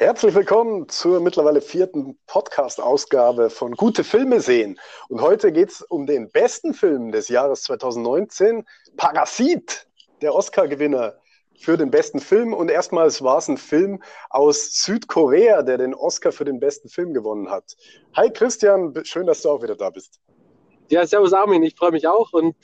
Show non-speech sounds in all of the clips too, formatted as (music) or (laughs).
Herzlich willkommen zur mittlerweile vierten Podcast-Ausgabe von Gute Filme sehen. Und heute geht es um den besten Film des Jahres 2019, Parasit, der Oscar-Gewinner für den besten Film. Und erstmals war es ein Film aus Südkorea, der den Oscar für den besten Film gewonnen hat. Hi Christian, schön, dass du auch wieder da bist. Ja, servus Armin, ich freue mich auch. Und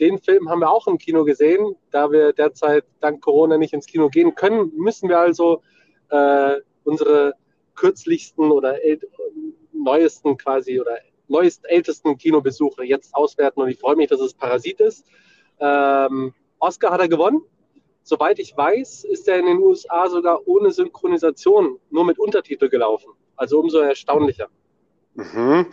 den Film haben wir auch im Kino gesehen. Da wir derzeit dank Corona nicht ins Kino gehen können, müssen wir also äh, unsere kürzlichsten oder neuesten quasi oder neuest ältesten Kinobesuche jetzt auswerten und ich freue mich, dass es Parasit ist. Ähm, Oscar hat er gewonnen. Soweit ich weiß, ist er in den USA sogar ohne Synchronisation, nur mit Untertitel gelaufen. Also umso erstaunlicher. Mhm.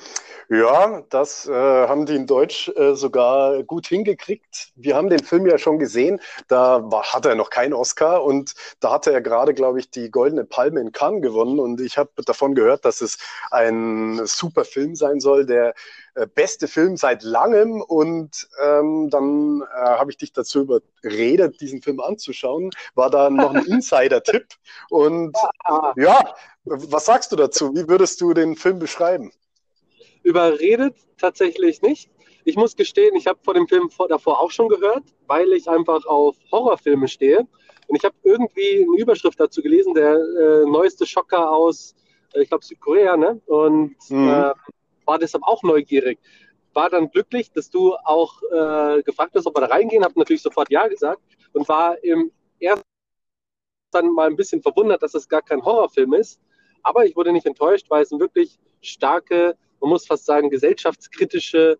Ja, das äh, haben die in Deutsch äh, sogar gut hingekriegt. Wir haben den Film ja schon gesehen. Da war, hatte er noch keinen Oscar und da hatte er gerade, glaube ich, die Goldene Palme in Cannes gewonnen. Und ich habe davon gehört, dass es ein super Film sein soll, der äh, beste Film seit langem. Und ähm, dann äh, habe ich dich dazu überredet, diesen Film anzuschauen. War da noch ein (laughs) Insider-Tipp. Und ja, was sagst du dazu? Wie würdest du den Film beschreiben? Überredet tatsächlich nicht. Ich muss gestehen, ich habe vor dem Film davor auch schon gehört, weil ich einfach auf Horrorfilme stehe. Und ich habe irgendwie eine Überschrift dazu gelesen, der äh, neueste Schocker aus, äh, ich glaube, Südkorea, ne? Und mhm. äh, war deshalb auch neugierig. War dann glücklich, dass du auch äh, gefragt hast, ob wir da reingehen. Habe natürlich sofort Ja gesagt und war im ersten dann mal ein bisschen verwundert, dass es gar kein Horrorfilm ist. Aber ich wurde nicht enttäuscht, weil es eine wirklich starke, man muss fast sagen, gesellschaftskritische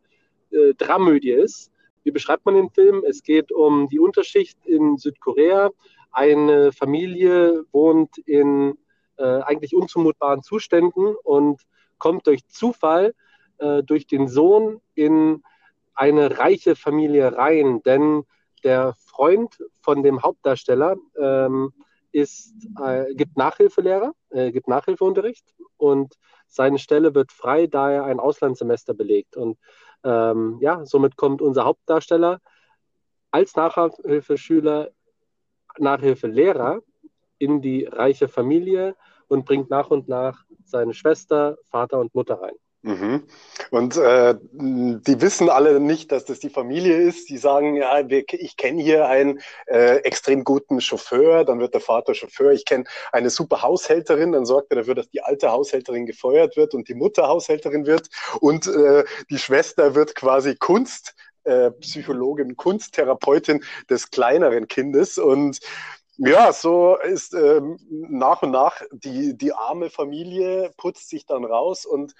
äh, Dramödie ist. Wie beschreibt man den Film? Es geht um die Unterschicht in Südkorea. Eine Familie wohnt in äh, eigentlich unzumutbaren Zuständen und kommt durch Zufall äh, durch den Sohn in eine reiche Familie rein. Denn der Freund von dem Hauptdarsteller ähm, ist, äh, gibt Nachhilfelehrer, äh, gibt Nachhilfeunterricht und seine Stelle wird frei, da er ein Auslandssemester belegt. Und ähm, ja, somit kommt unser Hauptdarsteller als Nachhilfeschüler, Nachhilfelehrer in die reiche Familie und bringt nach und nach seine Schwester, Vater und Mutter rein. Mhm. Und äh, die wissen alle nicht, dass das die Familie ist. Die sagen, ja, wir, ich kenne hier einen äh, extrem guten Chauffeur, dann wird der Vater Chauffeur. Ich kenne eine super Haushälterin, dann sorgt er dafür, dass die alte Haushälterin gefeuert wird und die Mutter Haushälterin wird. Und äh, die Schwester wird quasi Kunst. Äh, Psychologin, Kunsttherapeutin des kleineren Kindes und ja, so ist ähm, nach und nach die, die arme Familie putzt sich dann raus und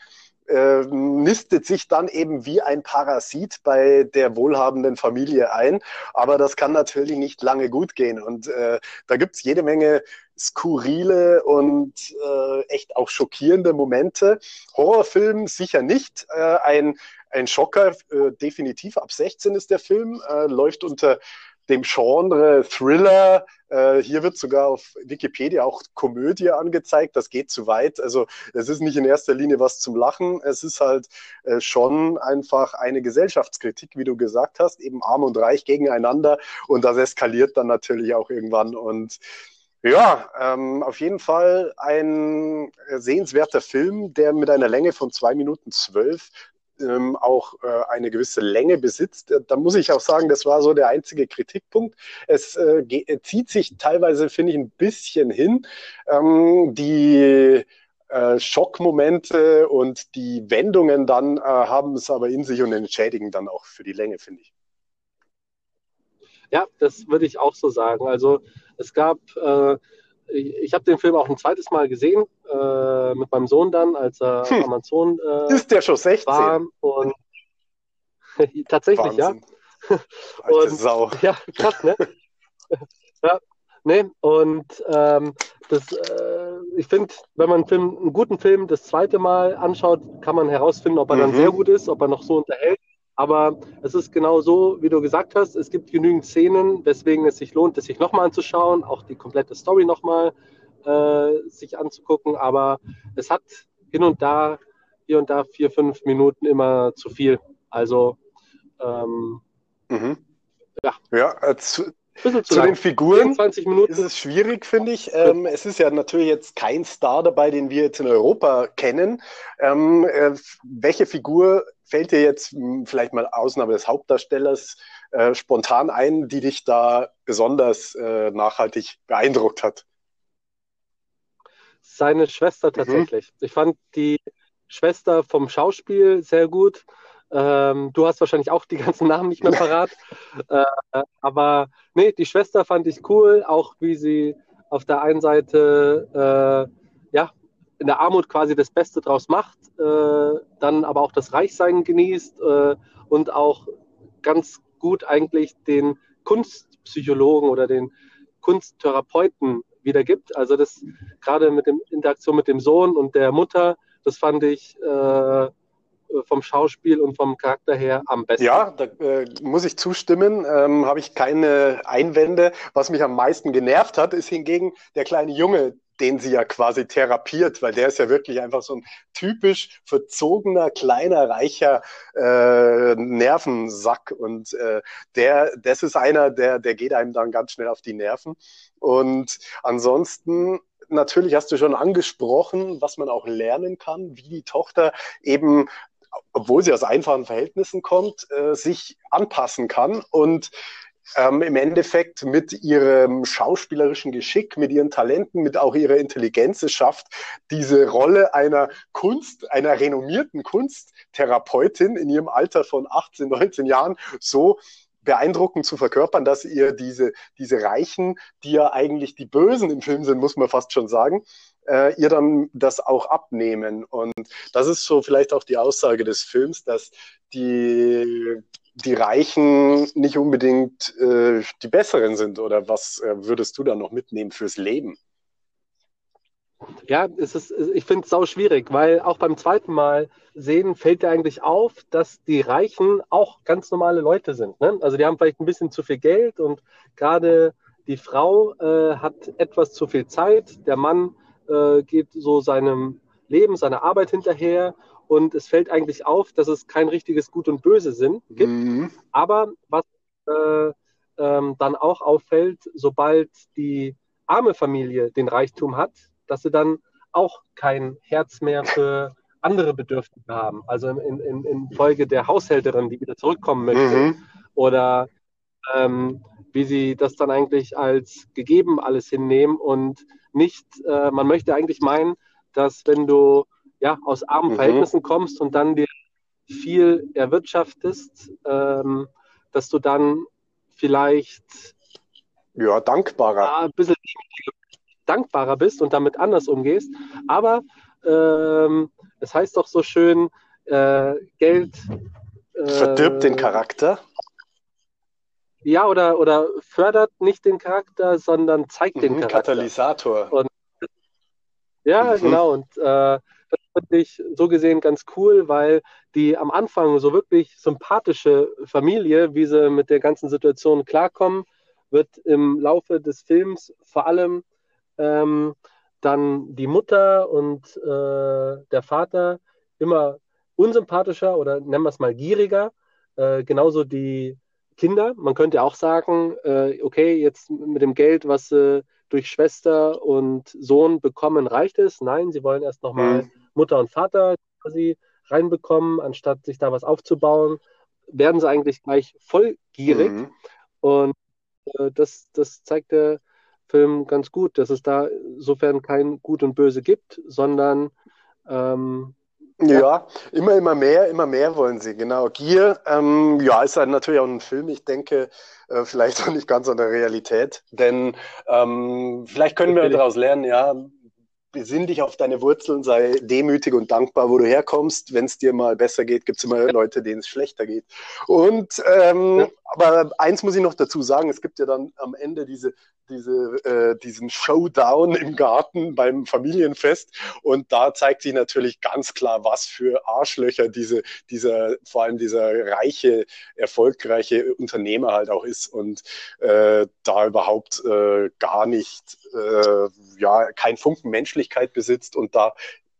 äh, nistet sich dann eben wie ein Parasit bei der wohlhabenden Familie ein. Aber das kann natürlich nicht lange gut gehen. Und äh, da gibt es jede Menge skurrile und äh, echt auch schockierende Momente. Horrorfilm sicher nicht. Äh, ein, ein Schocker, äh, definitiv ab 16 ist der Film, äh, läuft unter dem Genre Thriller. Äh, hier wird sogar auf Wikipedia auch Komödie angezeigt. Das geht zu weit. Also es ist nicht in erster Linie was zum Lachen. Es ist halt äh, schon einfach eine Gesellschaftskritik, wie du gesagt hast, eben arm und reich gegeneinander. Und das eskaliert dann natürlich auch irgendwann. Und ja, ähm, auf jeden Fall ein sehenswerter Film, der mit einer Länge von zwei Minuten zwölf ähm, auch äh, eine gewisse Länge besitzt. Äh, da muss ich auch sagen, das war so der einzige Kritikpunkt. Es äh, äh zieht sich teilweise, finde ich, ein bisschen hin. Ähm, die äh, Schockmomente und die Wendungen dann äh, haben es aber in sich und entschädigen dann auch für die Länge, finde ich. Ja, das würde ich auch so sagen. Also es gab ich habe den Film auch ein zweites Mal gesehen, äh, mit meinem Sohn dann, als er hm. Amazon äh, Ist der schon 16? War und (laughs) tatsächlich, Wahnsinn. (laughs) ja. und, Sau. Ja, krass, ne? (laughs) ja, ne, und ähm, das, äh, ich finde, wenn man einen, Film, einen guten Film das zweite Mal anschaut, kann man herausfinden, ob er mhm. dann sehr gut ist, ob er noch so unterhält. Aber es ist genau so, wie du gesagt hast, es gibt genügend Szenen, weswegen es sich lohnt, es sich nochmal anzuschauen, auch die komplette Story nochmal äh, sich anzugucken. Aber es hat hin und da, hier und da vier, fünf Minuten immer zu viel. Also ähm, mhm. ja. Ja, zu, zu, den Figuren 20 Minuten. ist es schwierig, finde ich. Ähm, es ist ja natürlich jetzt kein Star dabei, den wir jetzt in Europa kennen. Ähm, äh, welche Figur fällt dir jetzt hm, vielleicht mal Ausnahme des Hauptdarstellers äh, spontan ein, die dich da besonders äh, nachhaltig beeindruckt hat? Seine Schwester mhm. tatsächlich. Mhm. Ich fand die Schwester vom Schauspiel sehr gut. Ähm, du hast wahrscheinlich auch die ganzen Namen nicht mehr parat. äh, aber nee, die Schwester fand ich cool, auch wie sie auf der einen Seite äh, ja, in der Armut quasi das Beste draus macht, äh, dann aber auch das Reichsein genießt äh, und auch ganz gut eigentlich den Kunstpsychologen oder den Kunsttherapeuten wiedergibt. Also das gerade mit der Interaktion mit dem Sohn und der Mutter, das fand ich äh, vom Schauspiel und vom Charakter her am besten. Ja, da äh, muss ich zustimmen, ähm, habe ich keine Einwände. Was mich am meisten genervt hat, ist hingegen der kleine Junge, den sie ja quasi therapiert, weil der ist ja wirklich einfach so ein typisch verzogener, kleiner, reicher äh, Nervensack. Und äh, der, das ist einer, der, der geht einem dann ganz schnell auf die Nerven. Und ansonsten natürlich hast du schon angesprochen, was man auch lernen kann, wie die Tochter eben obwohl sie aus einfachen Verhältnissen kommt, äh, sich anpassen kann und ähm, im Endeffekt mit ihrem schauspielerischen Geschick, mit ihren Talenten, mit auch ihrer Intelligenz es schafft, diese Rolle einer Kunst, einer renommierten Kunsttherapeutin in ihrem Alter von 18, 19 Jahren so beeindruckend zu verkörpern, dass ihr diese, diese Reichen, die ja eigentlich die Bösen im Film sind, muss man fast schon sagen, äh, ihr dann das auch abnehmen. Und das ist so vielleicht auch die Aussage des Films, dass die, die Reichen nicht unbedingt äh, die Besseren sind. Oder was äh, würdest du da noch mitnehmen fürs Leben? Ja, es ist, ich finde es sau schwierig, weil auch beim zweiten Mal sehen fällt dir eigentlich auf, dass die Reichen auch ganz normale Leute sind. Ne? Also die haben vielleicht ein bisschen zu viel Geld und gerade die Frau äh, hat etwas zu viel Zeit, der Mann äh, geht so seinem Leben, seiner Arbeit hinterher und es fällt eigentlich auf, dass es kein richtiges Gut und Böse sind, gibt. Mhm. Aber was äh, ähm, dann auch auffällt, sobald die arme Familie den Reichtum hat, dass sie dann auch kein Herz mehr für andere Bedürfnisse haben. Also in, in, in Folge der Haushälterin, die wieder zurückkommen möchte. Mhm. Oder ähm, wie sie das dann eigentlich als gegeben alles hinnehmen und nicht, äh, man möchte eigentlich meinen, dass wenn du ja aus armen mhm. Verhältnissen kommst und dann dir viel erwirtschaftest, ähm, dass du dann vielleicht ja, dankbarer. ein bisschen dankbarer bist und damit anders umgehst. Aber ähm, es heißt doch so schön, äh, Geld äh, verdirbt den Charakter. Ja, oder, oder fördert nicht den Charakter, sondern zeigt mhm, den Charakter. Katalysator. Und, ja, mhm. genau. Und äh, das finde ich so gesehen ganz cool, weil die am Anfang so wirklich sympathische Familie, wie sie mit der ganzen Situation klarkommen, wird im Laufe des Films vor allem ähm, dann die Mutter und äh, der Vater immer unsympathischer oder nennen wir es mal gieriger. Äh, genauso die Kinder. Man könnte auch sagen, äh, okay, jetzt mit dem Geld, was sie durch Schwester und Sohn bekommen, reicht es. Nein, sie wollen erst nochmal mhm. Mutter und Vater quasi reinbekommen, anstatt sich da was aufzubauen, werden sie eigentlich gleich vollgierig. Mhm. Und äh, das, das zeigt der Film ganz gut, dass es da insofern kein Gut und Böse gibt, sondern ähm, ja. ja, immer, immer mehr, immer mehr wollen sie, genau. Gier, ähm, ja, ist halt natürlich auch ein Film, ich denke, äh, vielleicht auch nicht ganz an der Realität, denn ähm, vielleicht können wir daraus lernen, ja, besinn dich auf deine Wurzeln, sei demütig und dankbar, wo du herkommst. Wenn es dir mal besser geht, gibt es immer Leute, denen es schlechter geht. Und ähm, ja. aber eins muss ich noch dazu sagen, es gibt ja dann am Ende diese diese, äh, diesen Showdown im Garten beim Familienfest. Und da zeigt sich natürlich ganz klar, was für Arschlöcher diese, dieser, vor allem dieser reiche, erfolgreiche Unternehmer halt auch ist und äh, da überhaupt äh, gar nicht, äh, ja, kein Funken Menschlichkeit besitzt und da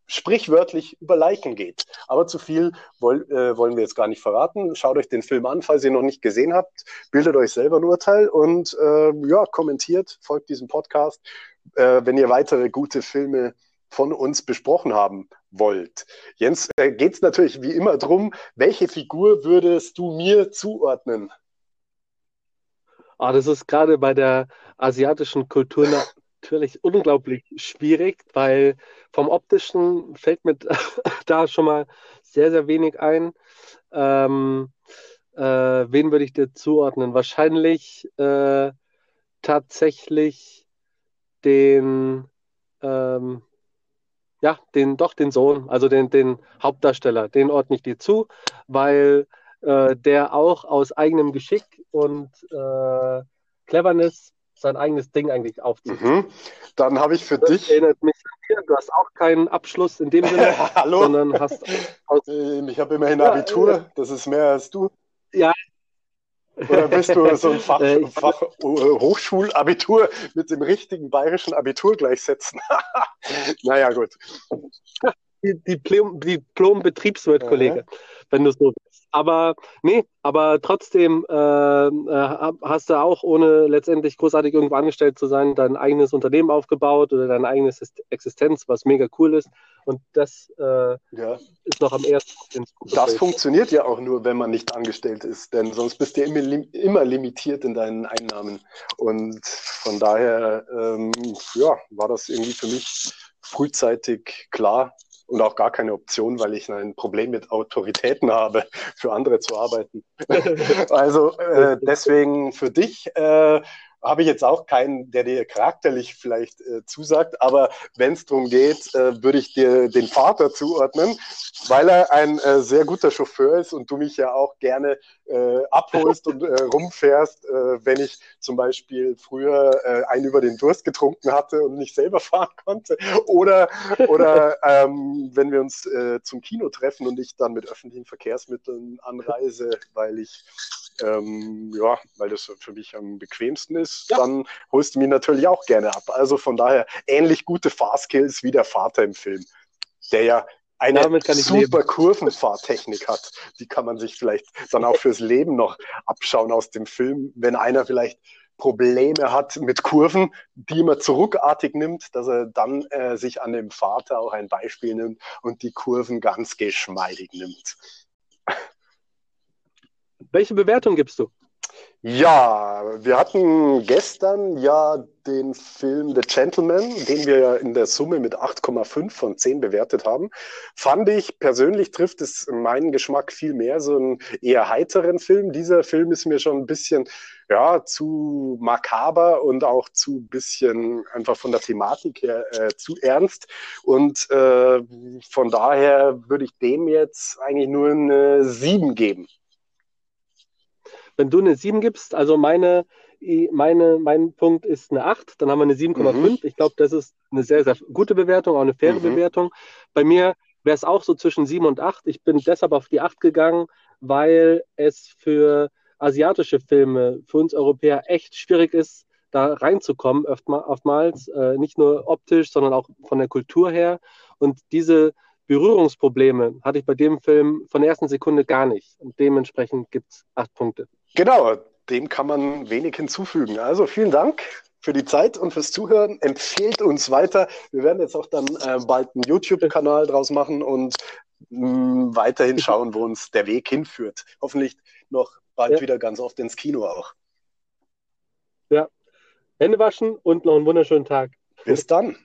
sprichwörtlich über Leichen geht. Aber zu viel woll, äh, wollen wir jetzt gar nicht verraten. Schaut euch den Film an, falls ihr noch nicht gesehen habt. Bildet euch selber ein Urteil und äh, ja, kommentiert, folgt diesem Podcast, äh, wenn ihr weitere gute Filme von uns besprochen haben wollt. Jens, äh, geht es natürlich wie immer darum, welche Figur würdest du mir zuordnen? Ah, das ist gerade bei der asiatischen Kultur natürlich unglaublich schwierig, weil vom optischen fällt mir (laughs) da schon mal sehr, sehr wenig ein. Ähm, äh, wen würde ich dir zuordnen? Wahrscheinlich äh, tatsächlich den, ähm, ja, den, doch den Sohn, also den, den Hauptdarsteller, den ordne ich dir zu, weil äh, der auch aus eigenem Geschick und äh, Cleverness sein eigenes Ding eigentlich aufzieht. Mhm. Dann habe ich für das dich. Erinnert mich an dir. Du hast auch keinen Abschluss in dem Sinne, (laughs) Hallo? sondern hast. (laughs) Ähm, ich habe immerhin Abitur, ja, das ist mehr als du. Ja. Oder bist du so ein (laughs) Fach, äh, Fach äh, Hochschulabitur mit dem richtigen bayerischen Abitur gleichsetzen? naja, gut. Diplom-Betriebswirt-Kollege, wenn du so aber nee, aber trotzdem äh, äh hast du auch, ohne letztendlich großartig irgendwo angestellt zu sein, dein eigenes Unternehmen aufgebaut oder deine eigene Existenz, was mega cool ist. Und das äh, ja. ist noch am ersten. Das funktioniert ja auch nur, wenn man nicht angestellt ist, denn sonst bist du ja immer, immer limitiert in deinen Einnahmen. Und von daher, ähm, ja, war das irgendwie für mich frühzeitig klar, und auch gar keine Option, weil ich ein Problem mit Autoritäten habe, für andere zu arbeiten. (laughs) also äh, deswegen für dich äh, habe ich jetzt auch keinen, der dir charakterlich vielleicht äh, zusagt, aber wenn es darum geht, äh, würde ich dir den Vater zuordnen, weil er ein äh, sehr guter Chauffeur ist und du mich ja auch gerne äh, abholst und äh, rumfährst, äh, wenn ich zum Beispiel früher einen über den Durst getrunken hatte und nicht selber (laughs) fahren konnte. Oder, oder ähm, wenn wir uns zum Kino treffen und ich dann mit öffentlichen Verkehrsmitteln anreise, weil ich ähm, ja, weil das für mich am bequemsten ist, ja. dann holst du mich natürlich auch gerne ab. Also von daher ähnlich gute Fahrskills wie der Vater im Film, der ja eine super leben. Kurvenfahrtechnik hat. Die kann man sich vielleicht dann auch fürs Leben noch abschauen aus dem Film, wenn einer vielleicht Probleme hat mit Kurven, die man zurückartig nimmt, dass er dann äh, sich an dem Vater auch ein Beispiel nimmt und die Kurven ganz geschmeidig nimmt. Welche Bewertung gibst du? Ja, wir hatten gestern ja den Film The Gentleman, den wir ja in der Summe mit 8,5 von 10 bewertet haben. Fand ich persönlich trifft es meinen Geschmack viel mehr, so einen eher heiteren Film. Dieser Film ist mir schon ein bisschen ja, zu makaber und auch zu bisschen einfach von der Thematik her äh, zu ernst. Und äh, von daher würde ich dem jetzt eigentlich nur eine 7 geben. Wenn du eine 7 gibst, also meine, meine, mein Punkt ist eine 8, dann haben wir eine 7,5. Mhm. Ich glaube, das ist eine sehr, sehr gute Bewertung, auch eine faire mhm. Bewertung. Bei mir wäre es auch so zwischen 7 und 8. Ich bin deshalb auf die 8 gegangen, weil es für asiatische Filme, für uns Europäer echt schwierig ist, da reinzukommen, oftmals, äh, nicht nur optisch, sondern auch von der Kultur her. Und diese Berührungsprobleme hatte ich bei dem Film von der ersten Sekunde gar nicht. Und dementsprechend gibt es acht Punkte. Genau, dem kann man wenig hinzufügen. Also vielen Dank für die Zeit und fürs Zuhören. Empfehlt uns weiter. Wir werden jetzt auch dann äh, bald einen YouTube-Kanal draus machen und mh, mm, weiterhin schauen, wo uns der Weg hinführt. Hoffentlich noch bald ja. wieder ganz oft ins Kino auch. Ja. Hände waschen und noch einen wunderschönen Tag. Bis dann.